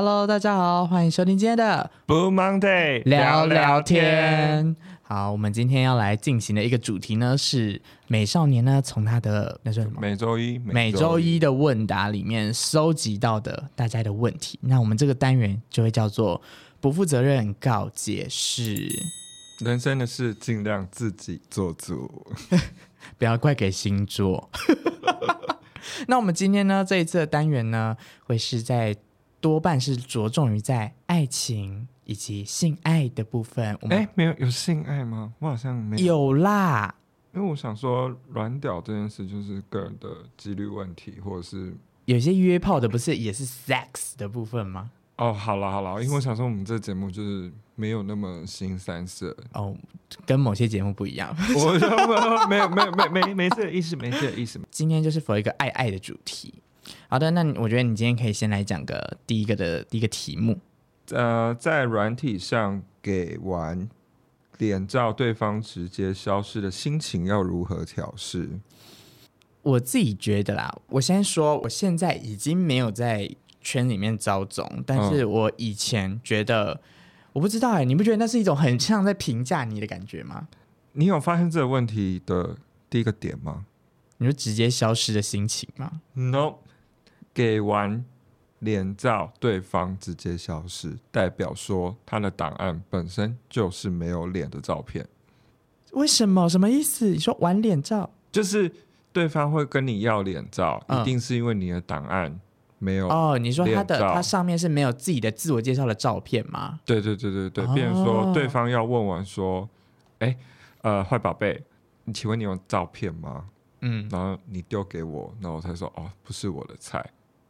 Hello，大家好，欢迎收听今天的 Blue Monday 聊聊天。好，我们今天要来进行的一个主题呢，是美少年呢从他的那是什么？每周一每周一的问答里面收集到的大家的问题。那我们这个单元就会叫做不负责任告解释。人生的事尽量自己做主，不要怪给星座。那我们今天呢，这一次的单元呢，会是在。多半是着重于在爱情以及性爱的部分。我们哎，没有有性爱吗？我好像没有。有啦，因为我想说，软屌这件事就是个人的几率问题，或者是有些约炮的不是也是 sex 的部分吗？哦，好了好了，因为我想说，我们这节目就是没有那么新三色哦，跟某些节目不一样。我说没有没有没有没没没这个意思，没这个意思。今天就是 for 一个爱爱的主题。好的，那我觉得你今天可以先来讲个第一个的第一个题目。呃，在软体上给完脸照，对方直接消失的心情要如何调试？我自己觉得啦，我先说，我现在已经没有在圈里面招总，但是我以前觉得，嗯、我不知道哎、欸，你不觉得那是一种很像在评价你的感觉吗？你有发现这个问题的第一个点吗？你说直接消失的心情吗？No。给完脸照，对方直接消失，代表说他的档案本身就是没有脸的照片。为什么？什么意思？你说完脸照，就是对方会跟你要脸照，嗯、一定是因为你的档案没有哦。你说他的他上面是没有自己的自我介绍的照片吗？对对对对对，比如、哦、说对方要问完说，哎，呃，坏宝贝，你请问你有照片吗？嗯，然后你丢给我，然后我才说，哦，不是我的菜。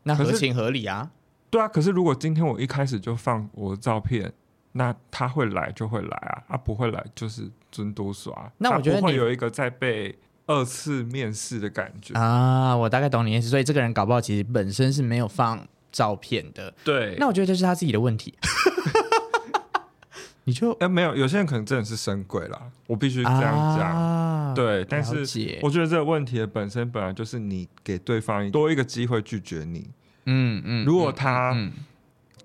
那合情合理啊，对啊。可是如果今天我一开始就放我的照片，那他会来就会来啊，他、啊、不会来就是尊多耍。那我觉得会有一个在被二次面试的感觉啊。我大概懂你意思，所以这个人搞不好其实本身是没有放照片的。对，那我觉得这是他自己的问题。你就哎、欸、没有，有些人可能真的是神鬼啦，我必须这样讲。啊、对，但是我觉得这个问题的本身本来就是你给对方多一个机会拒绝你。嗯嗯，如果他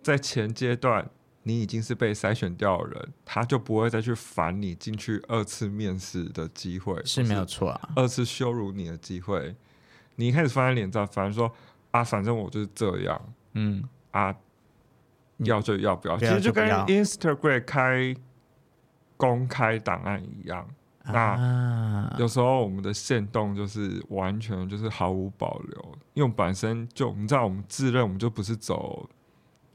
在前阶段你已经是被筛选掉的人，他就不会再去烦你进去二次面试的机会，是没有错啊。二次羞辱你的机会，你一开始放在脸上，反正说啊，反正我就是这样，嗯啊，要就要，不要，其实就跟 Instagram 开公开档案一样。那有时候我们的线动就是完全就是毫无保留，因为本身就你知道，我们自认我们就不是走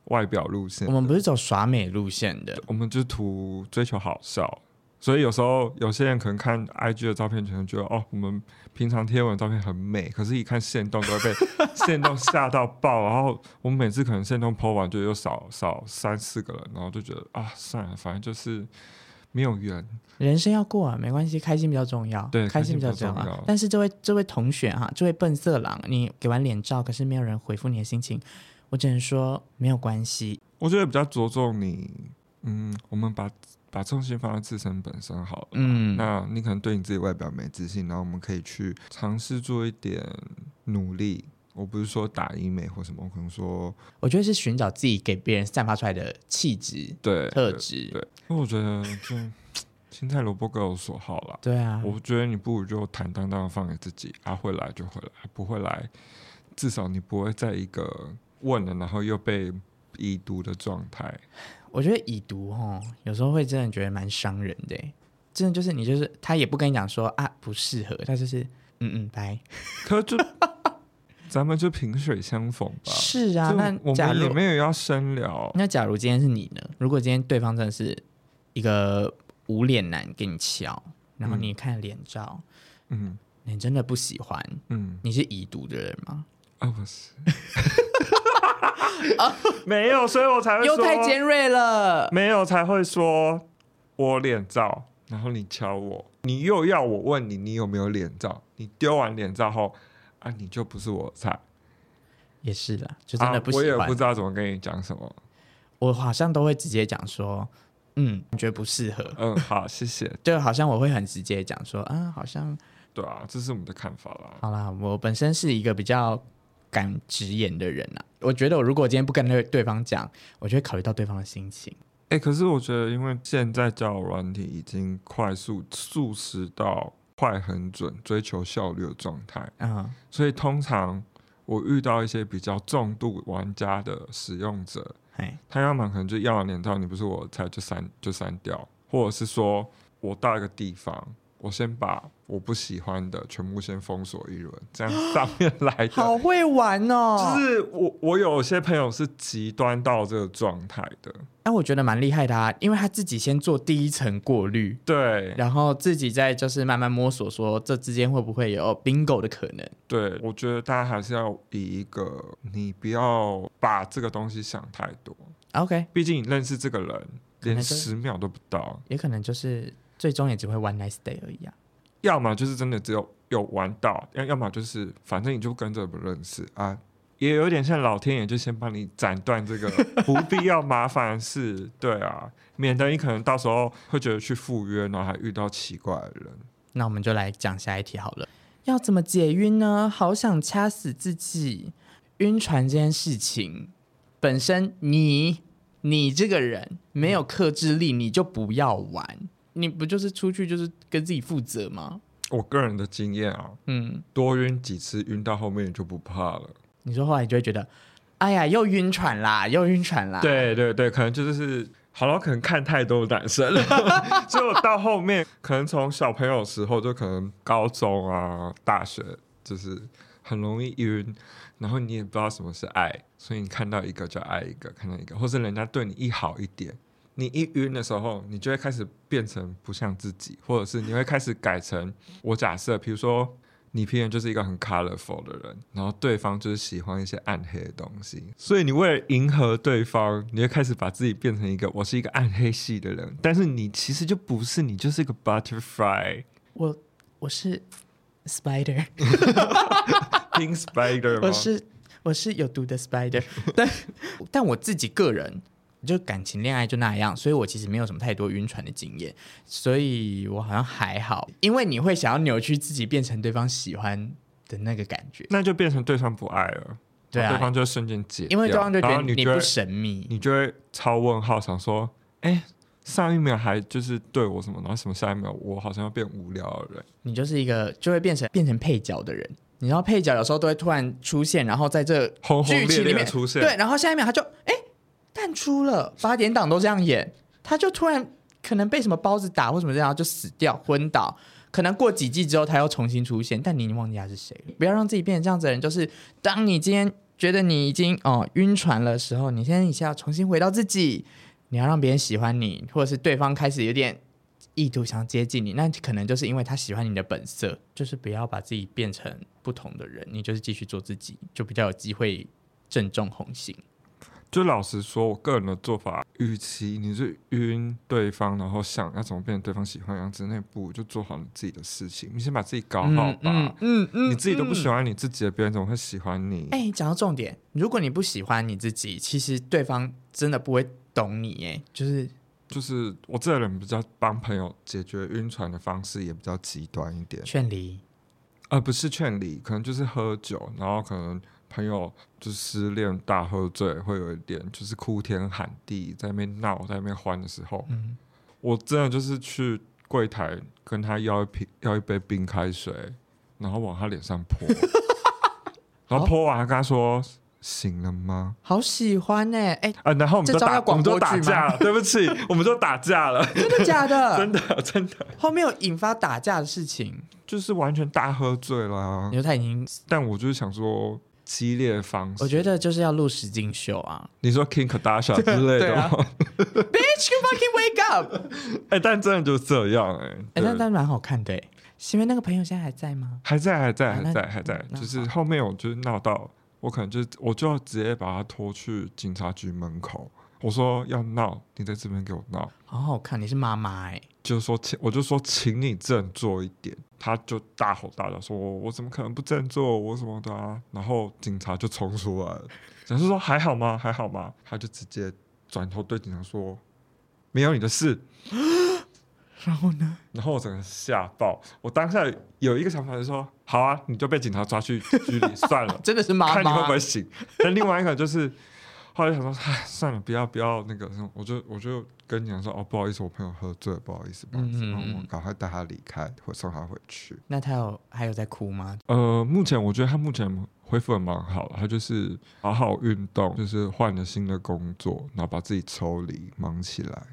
外表路线，我们不是走耍美路线的，我们就图追求好笑。所以有时候有些人可能看 IG 的照片，可能觉得哦，我们平常贴文的照片很美，可是一看线动都会被 线动吓到爆。然后我们每次可能线动 po 完就又少少三四个人，然后就觉得啊，算了，反正就是。没有缘，人生要过啊，没关系，开心比较重要。对，开心比较重要。但是这位这位同学哈，这位笨色狼，你给完脸照，可是没有人回复你的心情，我只能说没有关系。我觉得比较着重你，嗯，我们把把重心放在自身本身好了。嗯，那你可能对你自己外表没自信，然后我们可以去尝试做一点努力。我不是说打医美或什么，我可能说，我觉得是寻找自己给别人散发出来的气质、对特质。对，因为我觉得就青菜萝卜各有所好啦。对啊，我觉得你不如就坦荡荡放给自己，啊，会来就会来，不会来，至少你不会在一个问了然后又被已读的状态。我觉得已读哦，有时候会真的觉得蛮伤人的，真的就是你就是他也不跟你讲说啊不适合，他就是嗯嗯拜，他就。咱们就萍水相逢吧。是啊，那我们也没有要深聊。那假如今天是你呢？如果今天对方真的是一个无脸男给你敲，然后你看脸照，嗯，你真的不喜欢，嗯，你是已读的人吗？啊，不是，没有，所以我才会说又太尖锐了，没有才会说我脸照，然后你敲我，你又要我问你，你有没有脸照？你丢完脸照后。啊，你就不是我菜，也是的，就真的不喜欢。啊，我也不知道怎么跟你讲什么，我好像都会直接讲说，嗯，你觉得不适合。嗯，好，谢谢。就好像我会很直接讲说，啊，好像，对啊，这是我们的看法啦。好啦，我本身是一个比较敢直言的人啊。我觉得我如果今天不跟对对方讲，我就会考虑到对方的心情。哎、欸，可是我觉得，因为现在交友软体已经快速速食到快很准、追求效率的状态，嗯，所以通常我遇到一些比较重度玩家的使用者，嘿他要么可能就要了连到你不是我才就删就删掉，或者是说我到一个地方。我先把我不喜欢的全部先封锁一轮，这样上面来的 好会玩哦。就是我我有些朋友是极端到这个状态的，哎、啊，我觉得蛮厉害的啊，因为他自己先做第一层过滤，对，然后自己再就是慢慢摸索，说这之间会不会有 bingo 的可能。对，我觉得大家还是要以一个你不要把这个东西想太多。OK，毕竟你认识这个人连十秒都不到，也可能就是。最终也只会 one nice day 而已啊，要么就是真的只有有玩到，要要么就是反正你就跟着不认识啊，也有点像老天爷就先帮你斩断这个 不必要麻烦的事，对啊，免得你可能到时候会觉得去赴约，然后还遇到奇怪的人。那我们就来讲下一题好了，要怎么解晕呢？好想掐死自己，晕船这件事情本身你，你你这个人没有克制力，你就不要玩。你不就是出去就是跟自己负责吗？我个人的经验啊，嗯，多晕几次，晕到后面你就不怕了。你说后来你就会觉得，哎呀，又晕船啦，又晕船啦。对对对，可能就是好了，可能看太多男生了，所以我到后面可能从小朋友时候就可能高中啊、大学，就是很容易晕，然后你也不知道什么是爱，所以你看到一个就爱一个，看到一个，或是人家对你一好一点。你一晕的时候，你就会开始变成不像自己，或者是你会开始改成我假设，比如说你平时就是一个很 colorful 的人，然后对方就是喜欢一些暗黑的东西，所以你为了迎合对方，你会开始把自己变成一个我是一个暗黑系的人，但是你其实就不是，你就是一个 butterfly。我我是 spider，pink spider，我是我是有毒的 spider，但但我自己个人。就感情恋爱就那样，所以我其实没有什么太多晕船的经验，所以我好像还好。因为你会想要扭曲自己，变成对方喜欢的那个感觉，那就变成对方不爱了，对啊，对方就瞬间解，因为对方就觉得你不神秘，你就会超问号，想说，哎，上一秒还就是对我什么，然后什么下一秒我好像要变无聊的人，你就是一个就会变成变成配角的人，你知道配角有时候都会突然出现，然后在这剧情里面出现，对，然后下一秒他就哎。淡出了，八点档都这样演，他就突然可能被什么包子打或什么这样就死掉昏倒，可能过几季之后他又重新出现，但你已经忘记他是谁了。不要让自己变成这样子的人，就是当你今天觉得你已经哦晕船了时候，你现在你先要重新回到自己，你要让别人喜欢你，或者是对方开始有点意图想接近你，那可能就是因为他喜欢你的本色，就是不要把自己变成不同的人，你就是继续做自己，就比较有机会正中红心。就老实说，我个人的做法，与其你是晕对方，然后想要怎么变成对方喜欢的样子，那不如就做好你自己的事情。你先把自己搞好吧。嗯嗯，嗯，你自己都不喜欢你自己的，别人怎么会喜欢你？哎，讲到重点，如果你不喜欢你自己，其实对方真的不会懂你。哎，就是就是我这个人比较帮朋友解决晕船的方式也比较极端一点，劝离，而不是劝离，可能就是喝酒，然后可能。朋友就失恋大喝醉，会有一点就是哭天喊地，在那边闹，在那边欢的时候，嗯，我真的就是去柜台跟他要一瓶要一杯冰开水，然后往他脸上泼，然后泼完跟他说醒了吗？好喜欢呢、欸，哎、欸，啊，然后我们就打我们就打架了，对不起，我们就打架了，真的假的？真的真的，后面有引发打架的事情，就是完全大喝醉了、啊，因为他已经，但我就是想说。激烈的方式，我觉得就是要录实境秀啊！你说 Kim Kardashian 之类的？Bitch, you fucking wake up！哎、欸，但真的就是这样哎、欸，哎、欸，但但蛮好看的。前面那个朋友现在还在吗？还在，还在，还在，还在。就是后面我就是闹到，我可能就我就要直接把他拖去警察局门口。我说要闹，你在这边给我闹。好好看，你是妈妈哎。就是说，请我就说，请你振作一点。他就大吼大叫说：“我怎么可能不振作？我什么的啊？”然后警察就冲出来了，警察说：“还好吗？还好吗？”他就直接转头对警察说：“没有你的事。”然后呢？然后我整个吓爆。我当下有一个想法就是说，好啊，你就被警察抓去拘留 算了。真的是妈妈，看你会不会醒。但另外一个就是，后来想说，唉，算了，不要不要那个，我就我就跟你讲说，哦，不好意思，我朋友喝醉了，不好意思，不好意思，嗯嗯嗯，然后我赶快带他离开，或送他回去。那他有还有在哭吗？呃，目前我觉得他目前恢复的蛮好的，他就是好好运动，就是换了新的工作，然后把自己抽离，忙起来。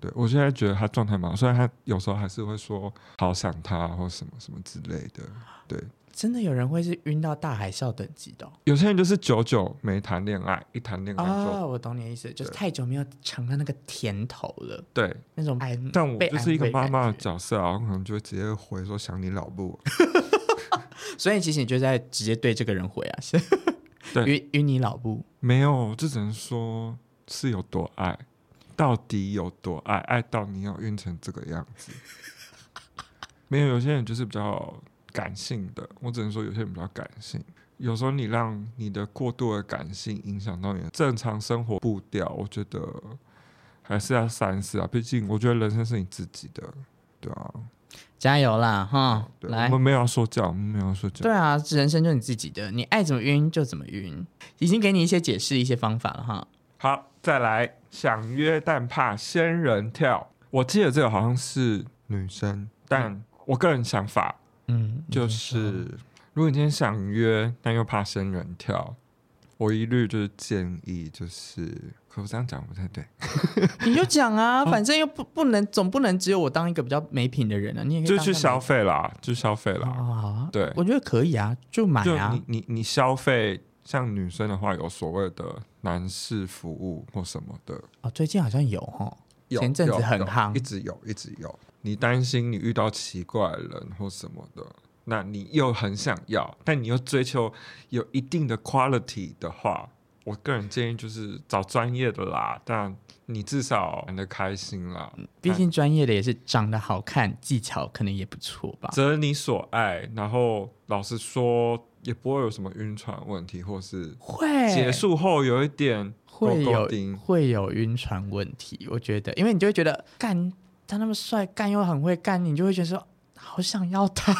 对，我现在觉得他状态蛮好，虽然他有时候还是会说好想他或什么什么之类的。对，真的有人会是晕到大海啸等级的哦？有些人就是久久没谈恋爱，一谈恋爱哦，我懂你的意思，就是太久没有尝到那个甜头了。对，那种爱。但我就是一个妈妈的角色啊，我可能就会直接回说想你老母。所以其实你就在直接对这个人回啊，是对，晕晕你老母？没有，这只能说是有多爱。到底有多爱？爱到你要晕成这个样子？没有，有些人就是比较感性的。我只能说，有些人比较感性。有时候你让你的过度的感性影响到你的正常生活步调，我觉得还是要三思啊。毕竟，我觉得人生是你自己的，对啊。加油啦，哈！来，我们没有要说教，我们没有要说教。对啊，人生就是你自己的，你爱怎么晕就怎么晕。已经给你一些解释、一些方法了，哈。好，再来。想约但怕仙人跳，我记得这个好像是女生，但我个人想法，嗯，就是如果你今天想约，但又怕生人跳，我一律就是建议，就是，可我这样讲不太对，你就讲啊，反正又不不能，总不能只有我当一个比较没品的人啊，你也可以就去消费啦，就消费啦，啊，对，我觉得可以啊，就买啊，你你你消费。像女生的话，有所谓的男士服务或什么的哦，最近好像有哈，前阵子很夯，一直有，一直有。你担心你遇到奇怪人或什么的，那你又很想要，但你又追求有一定的 quality 的话，我个人建议就是找专业的啦。但你至少玩的开心啦，毕竟专业的也是长得好看，技巧可能也不错吧。择你所爱，然后老实说。也不会有什么晕船问题，或是会结束后有一点会有会有晕船问题。我觉得，因为你就会觉得干他那么帅，干又很会干，你就会觉得说好想要他，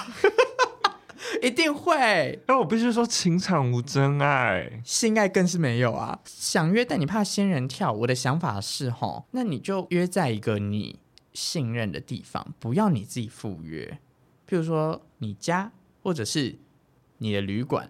一定会。但我必须说，情场无真爱，性爱更是没有啊。想约，但你怕仙人跳。我的想法是吼，那你就约在一个你信任的地方，不要你自己赴约，譬如说你家，或者是。你的旅馆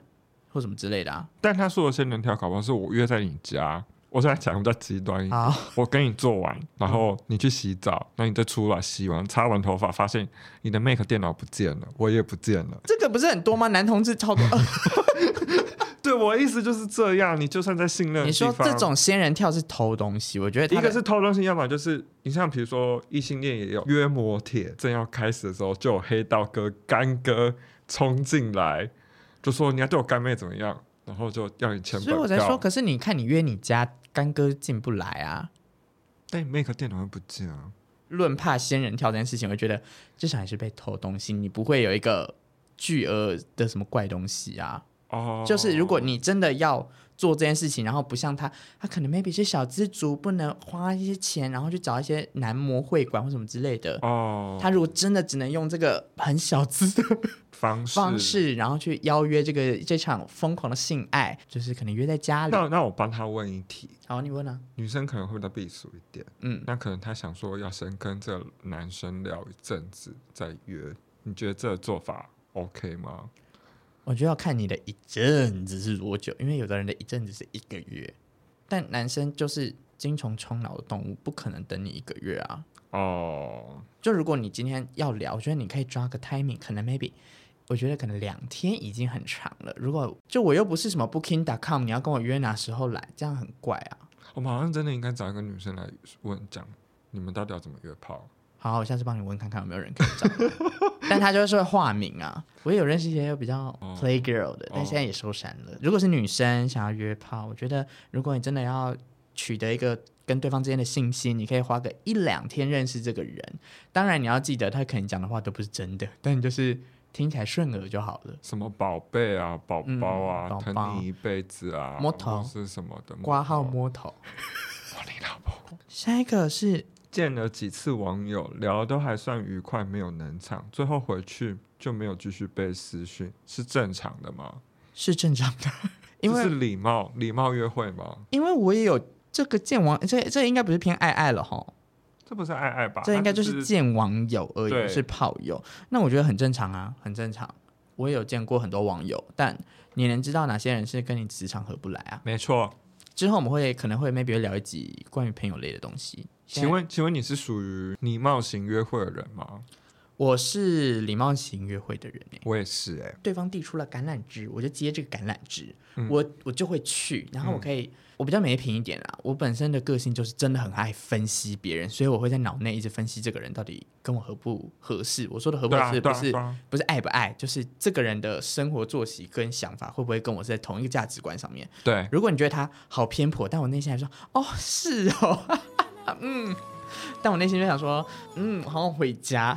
或什么之类的啊？但他说的仙人跳，搞不好是我约在你家。我现在讲比较极端一点，我跟你做完，然后你去洗澡，那、嗯、你再出来洗完，擦完头发，发现你的 Mac 电脑不见了，我也不见了。这个不是很多吗？男同志超多。对，我的意思就是这样。你就算在信任，你说这种仙人跳是偷东西，我觉得一个是偷东西，要么就是你像比如说异性恋也有约摩铁，正要开始的时候，就有黑道哥干哥冲进来。就说你要对我干妹怎么样，然后就要你签。所以我在说，可是你看你约你家干哥进不来啊，但你 Mac 电脑又不见啊。论怕仙人跳这件事情，我觉得至少还是被偷东西，你不会有一个巨额的什么怪东西啊。哦，就是如果你真的要做这件事情，然后不像他，他可能 maybe 是小资族，不能花一些钱，然后去找一些男模会馆或什么之类的。哦，他如果真的只能用这个很小资的。方式，方式，然后去邀约这个这场疯狂的性爱，就是可能约在家里。那那我帮他问一题，好，你问啊。女生可能会比较避俗一点，嗯，那可能她想说要先跟这个男生聊一阵子再约，你觉得这个做法 OK 吗？我觉得要看你的一阵子是多久，因为有的人的一阵子是一个月，但男生就是精虫充脑的动物，不可能等你一个月啊。哦，就如果你今天要聊，我觉得你可以抓个 timing，可能 maybe。我觉得可能两天已经很长了。如果就我又不是什么 Booking.com，你要跟我约哪时候来，这样很怪啊。我们好像真的应该找一个女生来问讲，你们到底要怎么约炮？好，我下次帮你问看看有没有人可以找。但他就是会化名啊。我也有认识一些比较 play girl 的，哦、但现在也收山了。哦、如果是女生想要约炮，我觉得如果你真的要取得一个跟对方之间的信息，你可以花个一两天认识这个人。当然你要记得，他可能讲的话都不是真的，但你就是。听起来顺耳就好了。什么宝贝啊，宝宝啊，嗯、宝宝疼你一辈子啊，摸头是什么的？挂号摸头。我你老婆。下一个是见了几次网友，聊的都还算愉快，没有冷场，最后回去就没有继续被私讯，是正常的吗？是正常的，因为是礼貌礼貌约会吗？因为我也有这个见网，这这应该不是偏爱爱了哈，这不是爱爱吧？这应该就是见网友而已，是炮友。那我觉得很正常啊，很正常。我也有见过很多网友，但你能知道哪些人是跟你磁场合不来啊？没错。之后我们会可能会 maybe 会聊一集关于朋友类的东西。请问，请问你是属于礼貌型约会的人吗？我是礼貌型约会的人，我也是哎、欸。对方递出了橄榄枝，我就接这个橄榄枝，嗯、我我就会去，然后我可以，嗯、我比较没品一点啦。我本身的个性就是真的很爱分析别人，所以我会在脑内一直分析这个人到底跟我合不合适。我说的合不合适，不是不是爱不爱，就是这个人的生活作息跟想法会不会跟我是在同一个价值观上面。对，如果你觉得他好偏颇，但我内心还说，哦，是哦，嗯，但我内心就想说，嗯，好想回家。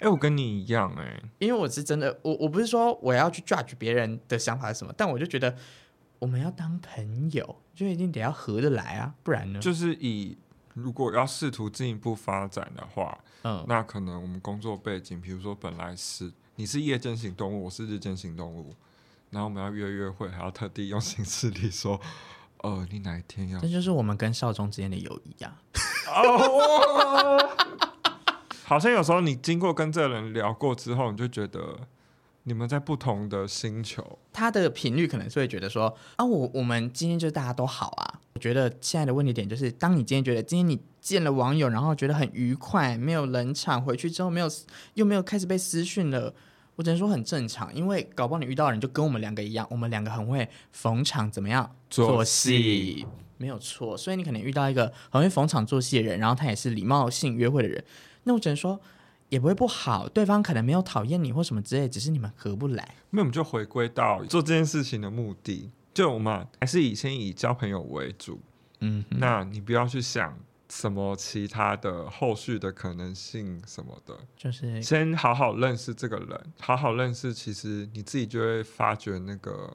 哎，我跟你一样哎、欸，因为我是真的，我我不是说我要去 judge 别人的想法是什么，但我就觉得我们要当朋友，就一定得要合得来啊，不然呢？就是以如果要试图进一步发展的话，嗯，那可能我们工作背景，比如说本来是你是夜间行动物，我是日间行动物，然后我们要约约会，还要特地用行事历说，呃，你哪一天要？这就是我们跟少中之间的友谊啊。哦 好像有时候你经过跟这个人聊过之后，你就觉得你们在不同的星球。他的频率可能是会觉得说啊，我我们今天就大家都好啊。我觉得现在的问题点就是，当你今天觉得今天你见了网友，然后觉得很愉快，没有冷场，回去之后没有又没有开始被私讯了，我只能说很正常，因为搞不好你遇到的人就跟我们两个一样，我们两个很会逢场怎么样做戏，没有错。所以你可能遇到一个很会逢场作戏的人，然后他也是礼貌性约会的人。那我只能说，也不会不好。对方可能没有讨厌你或什么之类，只是你们合不来。那我们就回归到做这件事情的目的，就我们还是以先以交朋友为主。嗯，那你不要去想什么其他的后续的可能性什么的，就是先好好认识这个人，好好认识，其实你自己就会发觉那个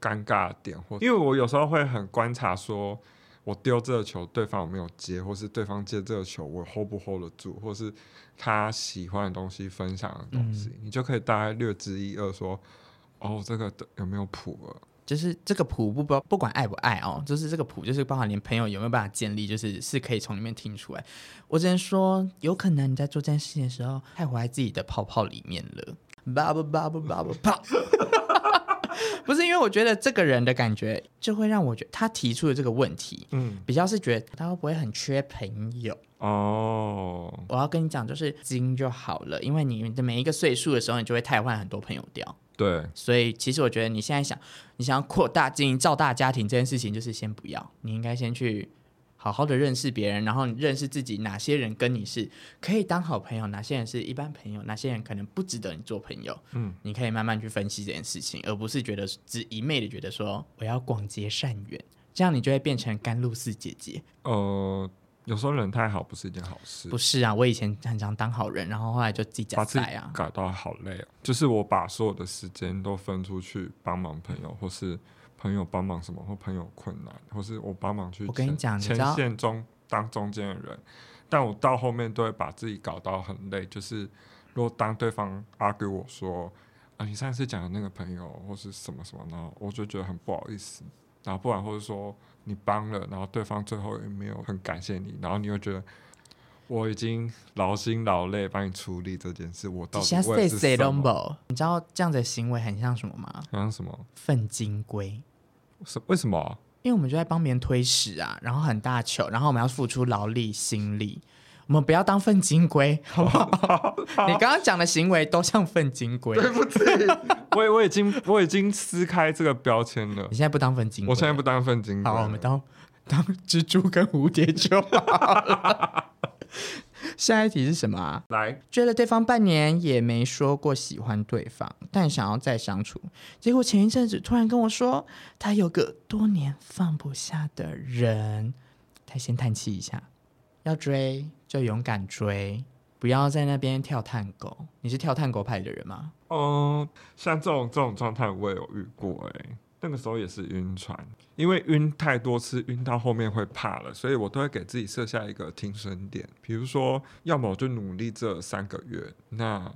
尴尬点，或因为我有时候会很观察说。我丢这个球，对方有没有接，或是对方接这个球，我 hold 不 hold 得住，或是他喜欢的东西、分享的东西，嗯、你就可以大概略知一二说，说哦，这个有没有谱了？就是这个谱不不不管爱不爱哦，就是这个谱，就是包含连朋友有没有办法建立，就是是可以从里面听出来。我只能说，有可能你在做这件事情的时候，太活在自己的泡泡里面了。bubble bubble bubble pop。不是因为我觉得这个人的感觉，就会让我觉得他提出的这个问题，嗯，比较是觉得他会不会很缺朋友哦。我要跟你讲，就是精就好了，因为你的每一个岁数的时候，你就会太换很多朋友掉。对，所以其实我觉得你现在想，你想要扩大经营造大家庭这件事情，就是先不要，你应该先去。好好的认识别人，然后你认识自己，哪些人跟你是可以当好朋友，哪些人是一般朋友，哪些人可能不值得你做朋友。嗯，你可以慢慢去分析这件事情，而不是觉得只一昧的觉得说我要广结善缘，这样你就会变成甘露寺姐姐。呃，有时候人太好不是一件好事。不是啊，我以前很常当好人，然后后来就自己假赛啊，搞到好累啊。就是我把所有的时间都分出去帮忙朋友，或是。朋友帮忙什么，或朋友困难，或是我帮忙去。我跟你讲，前线中当中间的人，但我到后面都会把自己搞到很累。就是如果当对方 argue 我说啊，你上次讲的那个朋友或是什么什么，然后我就觉得很不好意思。然后不然或者说你帮了，然后对方最后也没有很感谢你，然后你又觉得我已经劳心劳累帮你处理这件事，我到底为是什么？你知道这样子的行为很像什么吗？很像什么？粪金龟。什为什么？因为我们就在帮别人推屎啊，然后很大球，然后我们要付出劳力心力，我们不要当粪金龟，好不好？好好你刚刚讲的行为都像粪金龟。对不起，我我已经我已经撕开这个标签了。你现在不当粪金龟？我现在不当粪金龟。好，我们当当蜘蛛跟蝴蝶就好了。下一题是什么啊？来，追了对方半年也没说过喜欢对方，但想要再相处。结果前一阵子突然跟我说，他有个多年放不下的人。他先叹气一下，要追就勇敢追，不要在那边跳探戈。你是跳探戈派的人吗？嗯，像这种这种状态我也有遇过哎、那个时候也是晕船，因为晕太多次，晕到后面会怕了，所以我都会给自己设下一个停损点。比如说，要么我就努力这三个月，那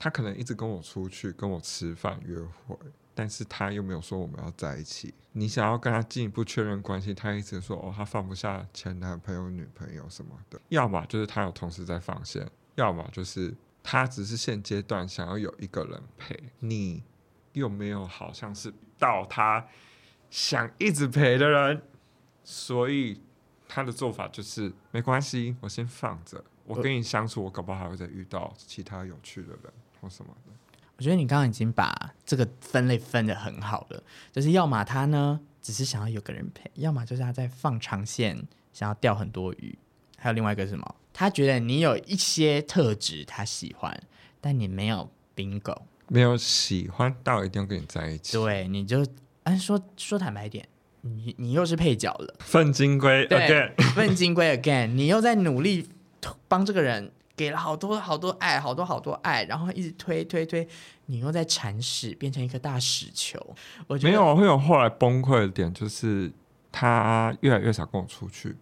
他可能一直跟我出去，跟我吃饭约会，但是他又没有说我们要在一起。你想要跟他进一步确认关系，他一直说哦，他放不下前男朋友、女朋友什么的。要么就是他有同时在放线，要么就是他只是现阶段想要有一个人陪你。又没有好像是到他想一直陪的人，所以他的做法就是没关系，我先放着。我跟你相处，我搞不好还会再遇到其他有趣的人或什么的。我觉得你刚刚已经把这个分类分的很好了，就是要么他呢只是想要有个人陪，要么就是他在放长线，想要钓很多鱼。还有另外一个是什么？他觉得你有一些特质他喜欢，但你没有 bingo。没有喜欢到一定要跟你在一起，对，你就哎说说坦白一点，你你又是配角了，粪金龟，again，粪金龟 again，你又在努力帮这个人给了好多好多爱，好多好多爱，然后一直推推推，你又在铲屎，变成一颗大屎球。我觉得没有，会有后来崩溃的点，就是他越来越少跟我出去，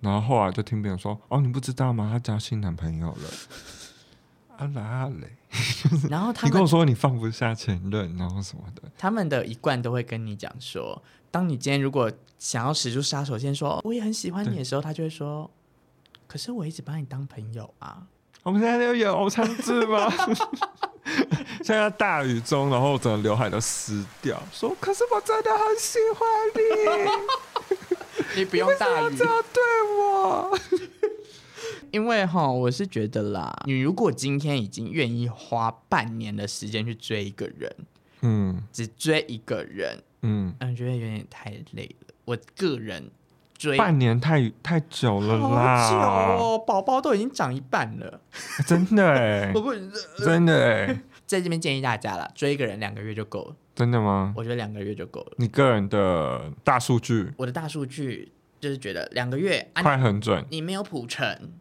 然后后来就听别人说，哦，你不知道吗？他交新男朋友了。阿拉蕾，然后他你跟我说你放不下前任，然后什么的，他们的一贯都会跟你讲说，当你今天如果想要使出杀手锏，说我也很喜欢你的时候，他就会说，可是我一直把你当朋友啊。我们现在有演偶像剧吗？现在大雨中，然后整个刘海都湿掉，说可是我真的很喜欢你，你不用大雨这样对我。因为哈，我是觉得啦，你如果今天已经愿意花半年的时间去追一个人，嗯，只追一个人，嗯，我觉得有点太累了。我个人追。半年太太久了啦，好久哦，宝宝都已经长一半了，真的哎，我不 真的哎，在这边建议大家啦，追一个人两个月就够了，真的吗？我觉得两个月就够了。你个人的大数据，我的大数据就是觉得两个月快很准，你没有谱成。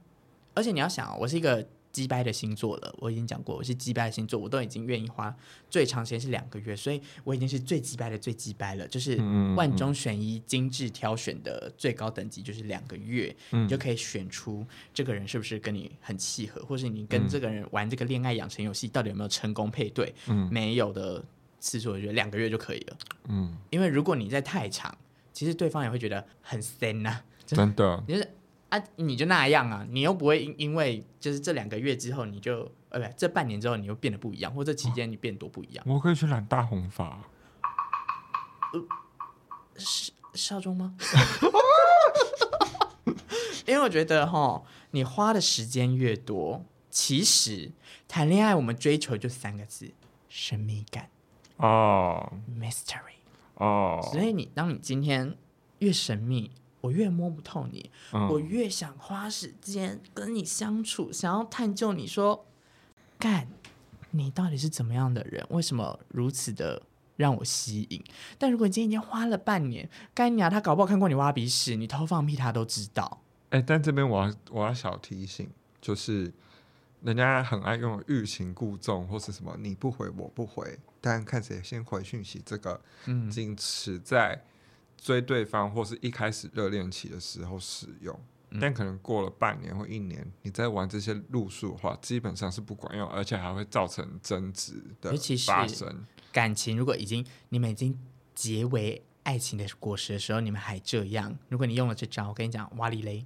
而且你要想，我是一个机掰的星座了，我已经讲过，我是机掰的星座，我都已经愿意花最长时间是两个月，所以我已经是最机掰的最机掰了，就是万中选一、精致挑选的最高等级就是两个月，你就可以选出这个人是不是跟你很契合，或是你跟这个人玩这个恋爱养成游戏到底有没有成功配对，嗯。没有的次数，我觉得两个月就可以了，嗯，因为如果你在太长，其实对方也会觉得很森呐，真的，就是。啊，你就那样啊，你又不会因因为就是这两个月之后你就，呃，不，这半年之后你又变得不一样，或者这期间你变多不一样。我可以去染大红发。呃，是少中吗？因为我觉得哈，你花的时间越多，其实谈恋爱我们追求就三个字：神秘感。哦，mystery。哦，所以你当你今天越神秘。我越摸不透你，嗯、我越想花时间跟你相处，想要探究你说，干，你到底是怎么样的人？为什么如此的让我吸引？但如果你今天已经花了半年，干你啊，他搞不好看过你挖鼻屎，你偷放屁他都知道。哎、欸，但这边我要我要小提醒，就是人家很爱用欲擒故纵或是什么，你不回我不回，但看谁先回讯息，这个仅此在。追对方或是一开始热恋期的时候使用，嗯、但可能过了半年或一年，你再玩这些路数的话，基本上是不管用，而且还会造成争执的发生。感情如果已经你们已经结为爱情的果实的时候，你们还这样，如果你用了这招，我跟你讲，哇哩嘞，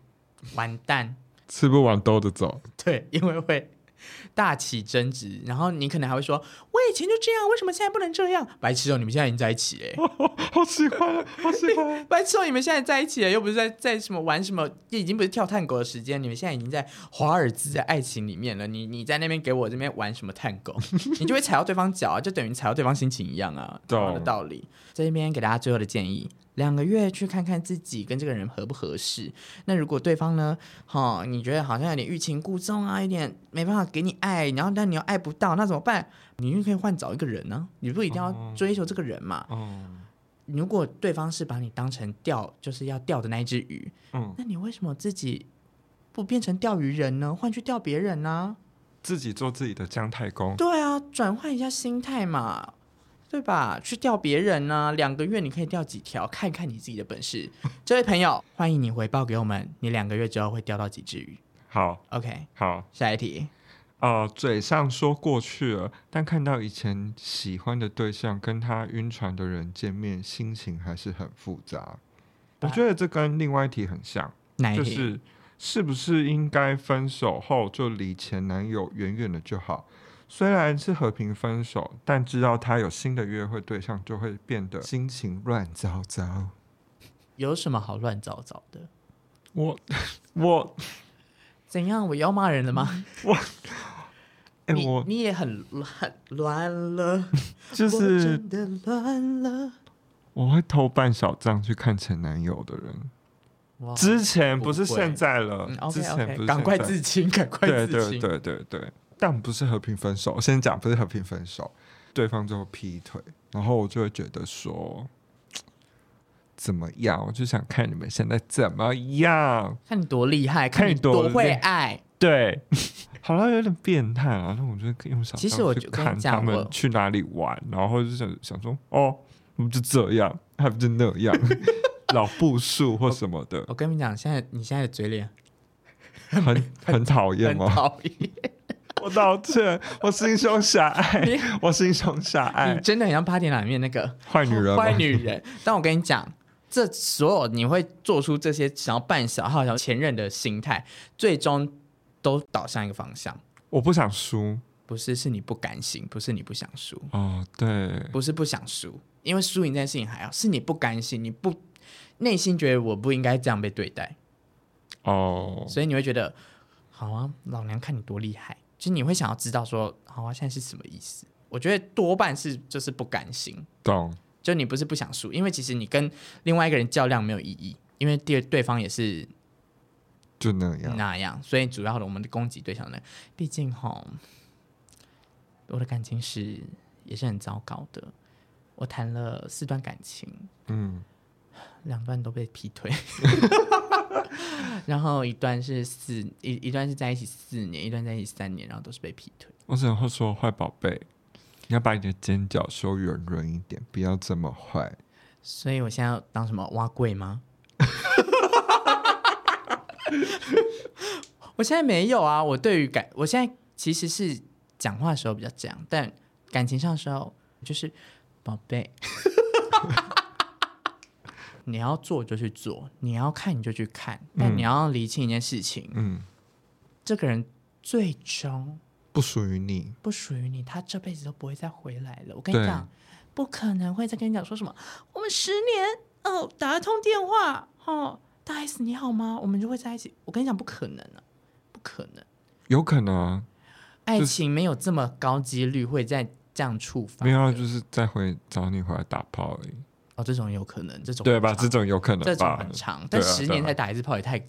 完蛋，吃不完兜着走。对，因为会。大起争执，然后你可能还会说：“我以前就这样，为什么现在不能这样？”白痴哦，你们现在已经在一起哎，好喜欢，好喜欢！白痴哦，你们现在在一起了，又不是在在什么玩什么，已经不是跳探戈的时间，你们现在已经在华尔兹的爱情里面了。你你在那边给我这边玩什么探戈，你就会踩到对方脚啊，就等于踩到对方心情一样啊，同样的道理。在这边给大家最后的建议。两个月去看看自己跟这个人合不合适。那如果对方呢，哈、哦，你觉得好像有点欲擒故纵啊，有点没办法给你爱，然后但你又爱不到，那怎么办？你就可以换找一个人呢、啊，你不一定要追求这个人嘛。哦。如果对方是把你当成钓，就是要钓的那一只鱼，嗯，那你为什么自己不变成钓鱼人呢？换去钓别人呢？自己做自己的姜太公。对啊，转换一下心态嘛。对吧？去钓别人呢、啊，两个月你可以钓几条？看看你自己的本事。这位朋友，欢迎你回报给我们，你两个月之后会钓到几只鱼？好，OK，好，下一题。哦、呃，嘴上说过去了，但看到以前喜欢的对象跟他晕船的人见面，心情还是很复杂。啊、我觉得这跟另外一题很像，哪一题？就是是不是应该分手后就离前男友远远的就好？虽然是和平分手，但知道他有新的约会对象，就会变得心情乱糟糟。有什么好乱糟糟的？我我 怎样？我要骂人了吗？我，欸、你我你也很很乱了，就是真的乱了。我会偷办小账去看前男友的人。之前不是现在了，嗯、okay, 之前不是赶快自清，赶快自清。对对对对对。但不是和平分手，先讲不是和平分手，对方最后劈腿，然后我就会觉得说，怎么样？我就想看你们现在怎么样，看你多厉害，看你多会爱。对，好像有点变态啊。那我就用小，其实我就看他们去哪里玩，然后就想想说，哦，我们就这样，还不就那样，老步数或什么的。我，我跟你讲，现在你现在的嘴脸很很讨厌吗？讨厌。我道歉，我心胸狭隘，我心胸狭隘。你真的很像八点档里面那个 坏女人，坏女人。但我跟你讲，这所有你会做出这些想要扮小号、想要前任的心态，最终都导向一个方向。我不想输，不是，是你不甘心，不是你不想输。哦，对，不是不想输，因为输赢这件事情还好，是你不甘心，你不内心觉得我不应该这样被对待。哦，所以你会觉得，好啊，老娘看你多厉害。其实你会想要知道说，好啊，现在是什么意思？我觉得多半是就是不甘心，懂？就你不是不想输，因为其实你跟另外一个人较量没有意义，因为第二对方也是就那样那样，所以主要的我们的攻击对象呢，毕竟哈，我的感情是也是很糟糕的，我谈了四段感情，嗯，两段都被劈腿。然后一段是四一一段是在一起四年，一段在一起三年，然后都是被劈腿。我只能会说，坏宝贝，你要把你的尖角修圆润一点，不要这么坏。所以我现在要当什么挖柜吗？我现在没有啊，我对于感，我现在其实是讲话的时候比较这样，但感情上的时候就是宝贝。你要做就去做，你要看你就去看，但你要理清一件事情，嗯，这个人最终不属于你，不属于你，他这辈子都不会再回来了。我跟你讲，不可能会再跟你讲说什么，我们十年哦，打一通电话，哦，大 S 你好吗？我们就会在一起。我跟你讲，不可能啊，不可能，有可能啊，爱情没有这么高几率会再这样触发，没有，就是再回找你回来打炮而已。哦，这种有可能，这种对吧？这种有可能，这种很长，但十年才打一次炮也太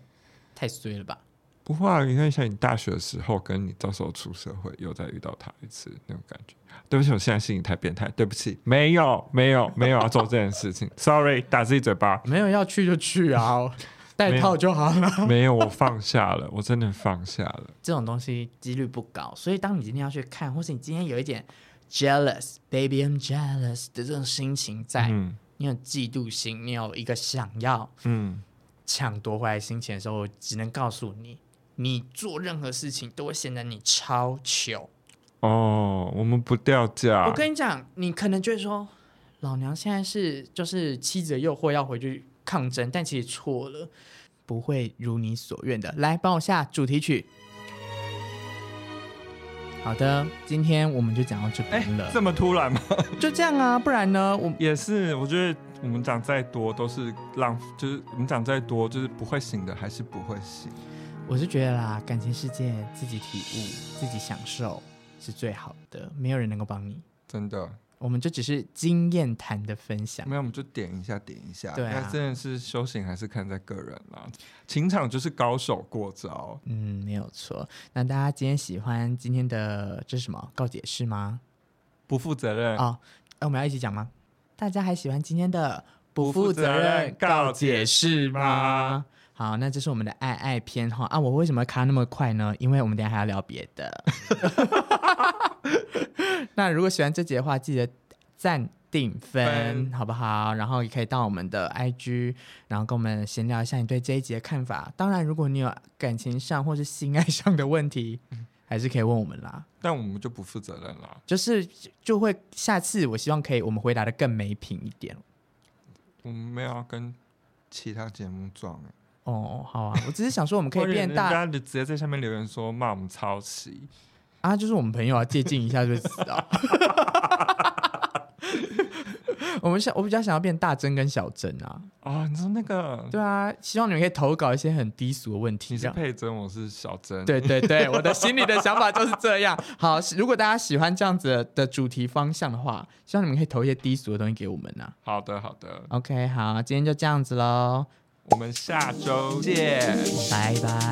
太衰了吧？不会啊，你看像你大学的时候，跟你到时候出社会又再遇到他一次那种感觉。对不起，我现在心里太变态，对不起，没有没有没有要做这件事情，sorry，打自己嘴巴，没有要去就去啊，带套就好了。没有，我放下了，我真的放下了。这种东西几率不高，所以当你今天要去看，或是你今天有一点 jealous，baby I'm jealous 的这种心情在。嗯你有嫉妒心，你有一个想要嗯抢夺回来心情的时候，我只能告诉你，你做任何事情都会显得你超糗哦。我们不掉价。我跟你讲，你可能觉得说，老娘现在是就是妻子的诱惑要回去抗争，但其实错了，不会如你所愿的。来，帮我下主题曲。好的，今天我们就讲到这边了。这么突然吗？就这样啊，不然呢？我也是，我觉得我们讲再多都是浪，就是我们讲再多就是不会醒的，还是不会醒。我是觉得啦，感情世界自己体悟、自己享受是最好的，没有人能够帮你。真的。我们就只是经验谈的分享，没有，我们就点一下，点一下。对啊，真的是修行还是看在个人啦。情场就是高手过招，嗯，没有错。那大家今天喜欢今天的这是什么告解室吗？不负责任哦，我们要一起讲吗？大家还喜欢今天的不负责任告解室吗？好，那这是我们的爱爱篇哈啊！我为什么卡那么快呢？因为我们等下还要聊别的。那如果喜欢这集的话，记得赞。定分好不好？然后也可以到我们的 IG，然后跟我们闲聊一下你对这一集的看法。当然，如果你有感情上或是性爱上的问题，嗯、还是可以问我们啦。但我们就不负责任啦。就是就会下次，我希望可以我们回答的更没品一点。我们没有要跟其他节目撞哎。哦，好啊，我只是想说我们可以变大。大家就直接在下面留言说骂我们抄袭啊，就是我们朋友啊，借镜一下就知道。我们想，我比较想要变大针跟小针啊！哦，你说那个？对啊，希望你们可以投稿一些很低俗的问题。你是佩针，我是小针。对对对，我的心里的想法就是这样。好，如果大家喜欢这样子的主题方向的话，希望你们可以投一些低俗的东西给我们啊。好的，好的。OK，好，今天就这样子喽，我们下周见。拜拜。